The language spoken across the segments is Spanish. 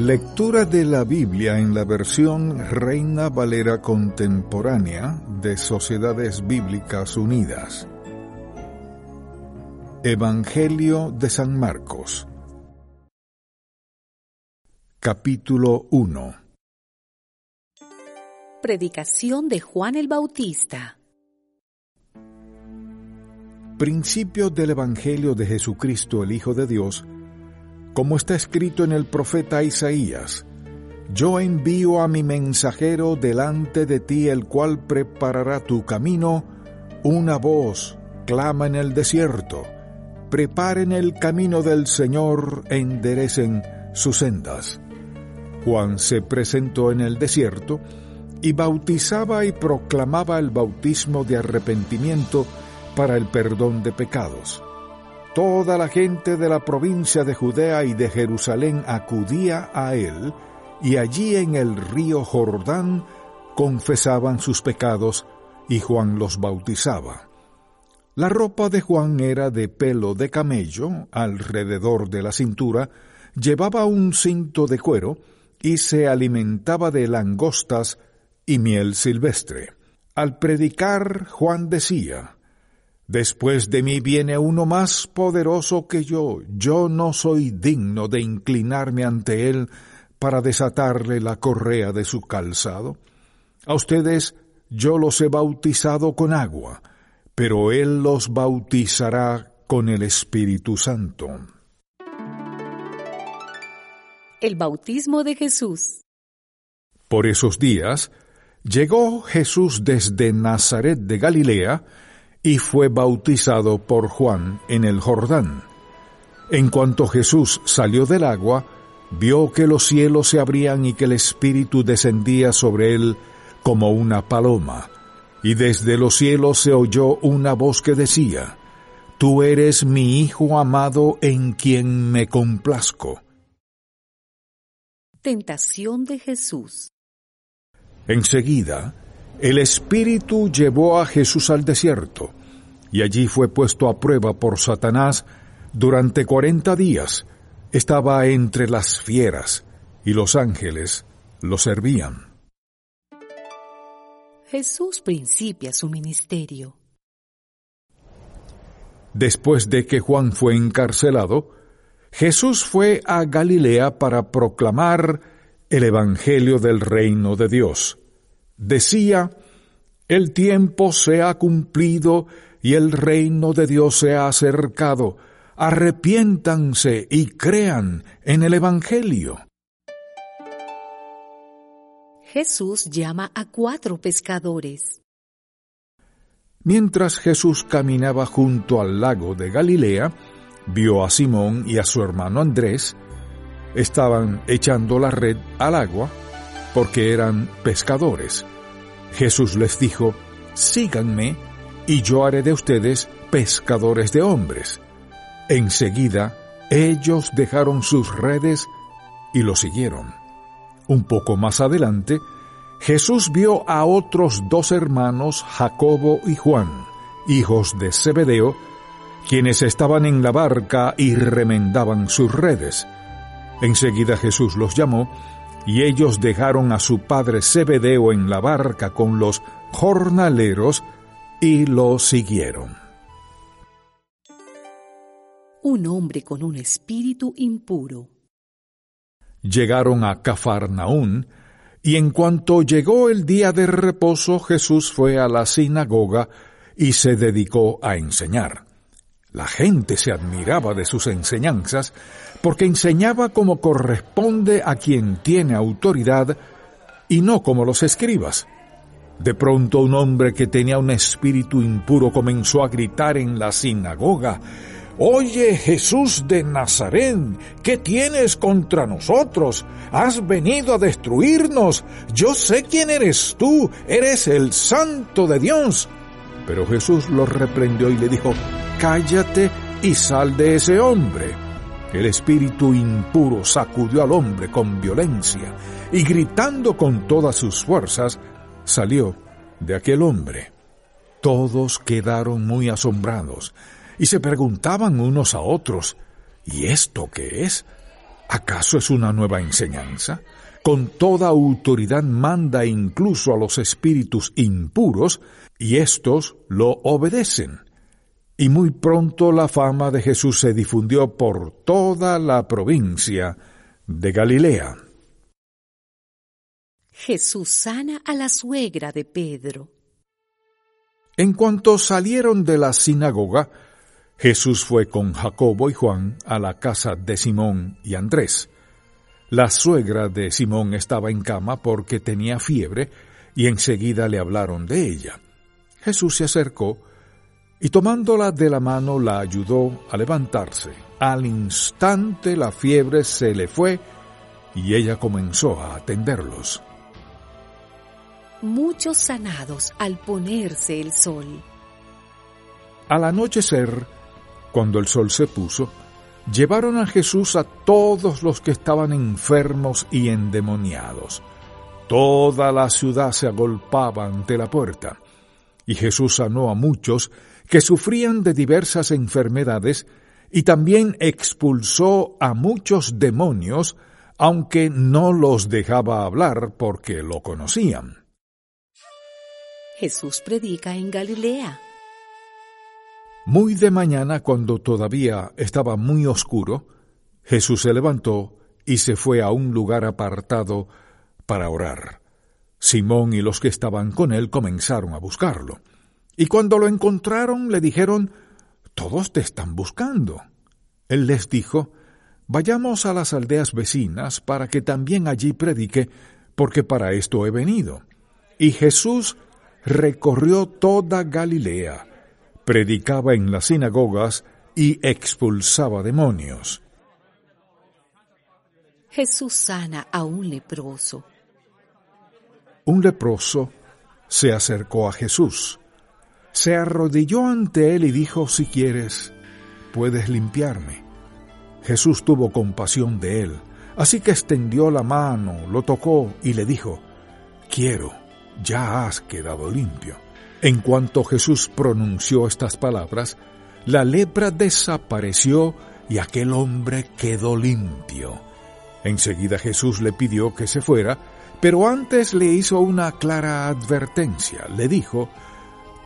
Lectura de la Biblia en la versión Reina Valera contemporánea de Sociedades Bíblicas Unidas. Evangelio de San Marcos. Capítulo 1. Predicación de Juan el Bautista. Principio del Evangelio de Jesucristo el Hijo de Dios como está escrito en el profeta Isaías, Yo envío a mi mensajero delante de ti, el cual preparará tu camino, una voz clama en el desierto, preparen el camino del Señor, enderecen sus sendas. Juan se presentó en el desierto y bautizaba y proclamaba el bautismo de arrepentimiento para el perdón de pecados. Toda la gente de la provincia de Judea y de Jerusalén acudía a él, y allí en el río Jordán confesaban sus pecados, y Juan los bautizaba. La ropa de Juan era de pelo de camello, alrededor de la cintura, llevaba un cinto de cuero, y se alimentaba de langostas y miel silvestre. Al predicar, Juan decía, Después de mí viene uno más poderoso que yo. Yo no soy digno de inclinarme ante él para desatarle la correa de su calzado. A ustedes yo los he bautizado con agua, pero él los bautizará con el Espíritu Santo. El bautismo de Jesús. Por esos días llegó Jesús desde Nazaret de Galilea, y fue bautizado por Juan en el Jordán. En cuanto Jesús salió del agua, vio que los cielos se abrían y que el Espíritu descendía sobre él como una paloma, y desde los cielos se oyó una voz que decía, Tú eres mi Hijo amado en quien me complazco. Tentación de Jesús. Enseguida, el Espíritu llevó a Jesús al desierto, y allí fue puesto a prueba por Satanás durante cuarenta días. Estaba entre las fieras, y los ángeles lo servían. Jesús principia su ministerio. Después de que Juan fue encarcelado, Jesús fue a Galilea para proclamar el Evangelio del reino de Dios decía, el tiempo se ha cumplido y el reino de Dios se ha acercado. Arrepiéntanse y crean en el Evangelio. Jesús llama a cuatro pescadores. Mientras Jesús caminaba junto al lago de Galilea, vio a Simón y a su hermano Andrés. Estaban echando la red al agua porque eran pescadores. Jesús les dijo, Síganme, y yo haré de ustedes pescadores de hombres. Enseguida, ellos dejaron sus redes y lo siguieron. Un poco más adelante, Jesús vio a otros dos hermanos, Jacobo y Juan, hijos de Zebedeo, quienes estaban en la barca y remendaban sus redes. Enseguida Jesús los llamó y ellos dejaron a su padre Zebedeo en la barca con los jornaleros y lo siguieron. Un hombre con un espíritu impuro. Llegaron a Cafarnaún, y en cuanto llegó el día de reposo, Jesús fue a la sinagoga y se dedicó a enseñar. La gente se admiraba de sus enseñanzas porque enseñaba como corresponde a quien tiene autoridad y no como los escribas. De pronto un hombre que tenía un espíritu impuro comenzó a gritar en la sinagoga, Oye Jesús de Nazaret, ¿qué tienes contra nosotros? Has venido a destruirnos. Yo sé quién eres tú, eres el Santo de Dios. Pero Jesús lo reprendió y le dijo, Cállate y sal de ese hombre. El espíritu impuro sacudió al hombre con violencia y gritando con todas sus fuerzas, salió de aquel hombre. Todos quedaron muy asombrados y se preguntaban unos a otros, ¿y esto qué es? ¿Acaso es una nueva enseñanza? Con toda autoridad manda incluso a los espíritus impuros, y éstos lo obedecen. Y muy pronto la fama de Jesús se difundió por toda la provincia de Galilea. Jesús sana a la suegra de Pedro. En cuanto salieron de la sinagoga, Jesús fue con Jacobo y Juan a la casa de Simón y Andrés. La suegra de Simón estaba en cama porque tenía fiebre y enseguida le hablaron de ella. Jesús se acercó y tomándola de la mano la ayudó a levantarse. Al instante la fiebre se le fue y ella comenzó a atenderlos. Muchos sanados al ponerse el sol. Al anochecer, cuando el sol se puso, llevaron a Jesús a todos los que estaban enfermos y endemoniados. Toda la ciudad se agolpaba ante la puerta, y Jesús sanó a muchos que sufrían de diversas enfermedades y también expulsó a muchos demonios, aunque no los dejaba hablar porque lo conocían. Jesús predica en Galilea. Muy de mañana, cuando todavía estaba muy oscuro, Jesús se levantó y se fue a un lugar apartado para orar. Simón y los que estaban con él comenzaron a buscarlo. Y cuando lo encontraron le dijeron, Todos te están buscando. Él les dijo, Vayamos a las aldeas vecinas para que también allí predique, porque para esto he venido. Y Jesús recorrió toda Galilea predicaba en las sinagogas y expulsaba demonios. Jesús sana a un leproso. Un leproso se acercó a Jesús, se arrodilló ante él y dijo, si quieres, puedes limpiarme. Jesús tuvo compasión de él, así que extendió la mano, lo tocó y le dijo, quiero, ya has quedado limpio. En cuanto Jesús pronunció estas palabras, la lepra desapareció y aquel hombre quedó limpio. Enseguida Jesús le pidió que se fuera, pero antes le hizo una clara advertencia. Le dijo,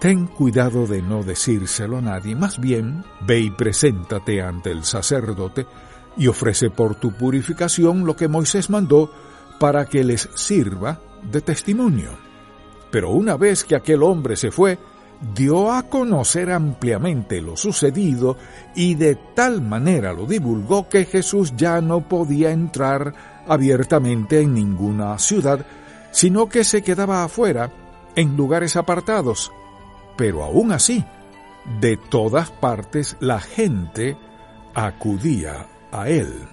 Ten cuidado de no decírselo a nadie, más bien ve y preséntate ante el sacerdote y ofrece por tu purificación lo que Moisés mandó para que les sirva de testimonio. Pero una vez que aquel hombre se fue, dio a conocer ampliamente lo sucedido y de tal manera lo divulgó que Jesús ya no podía entrar abiertamente en ninguna ciudad, sino que se quedaba afuera, en lugares apartados. Pero aún así, de todas partes la gente acudía a él.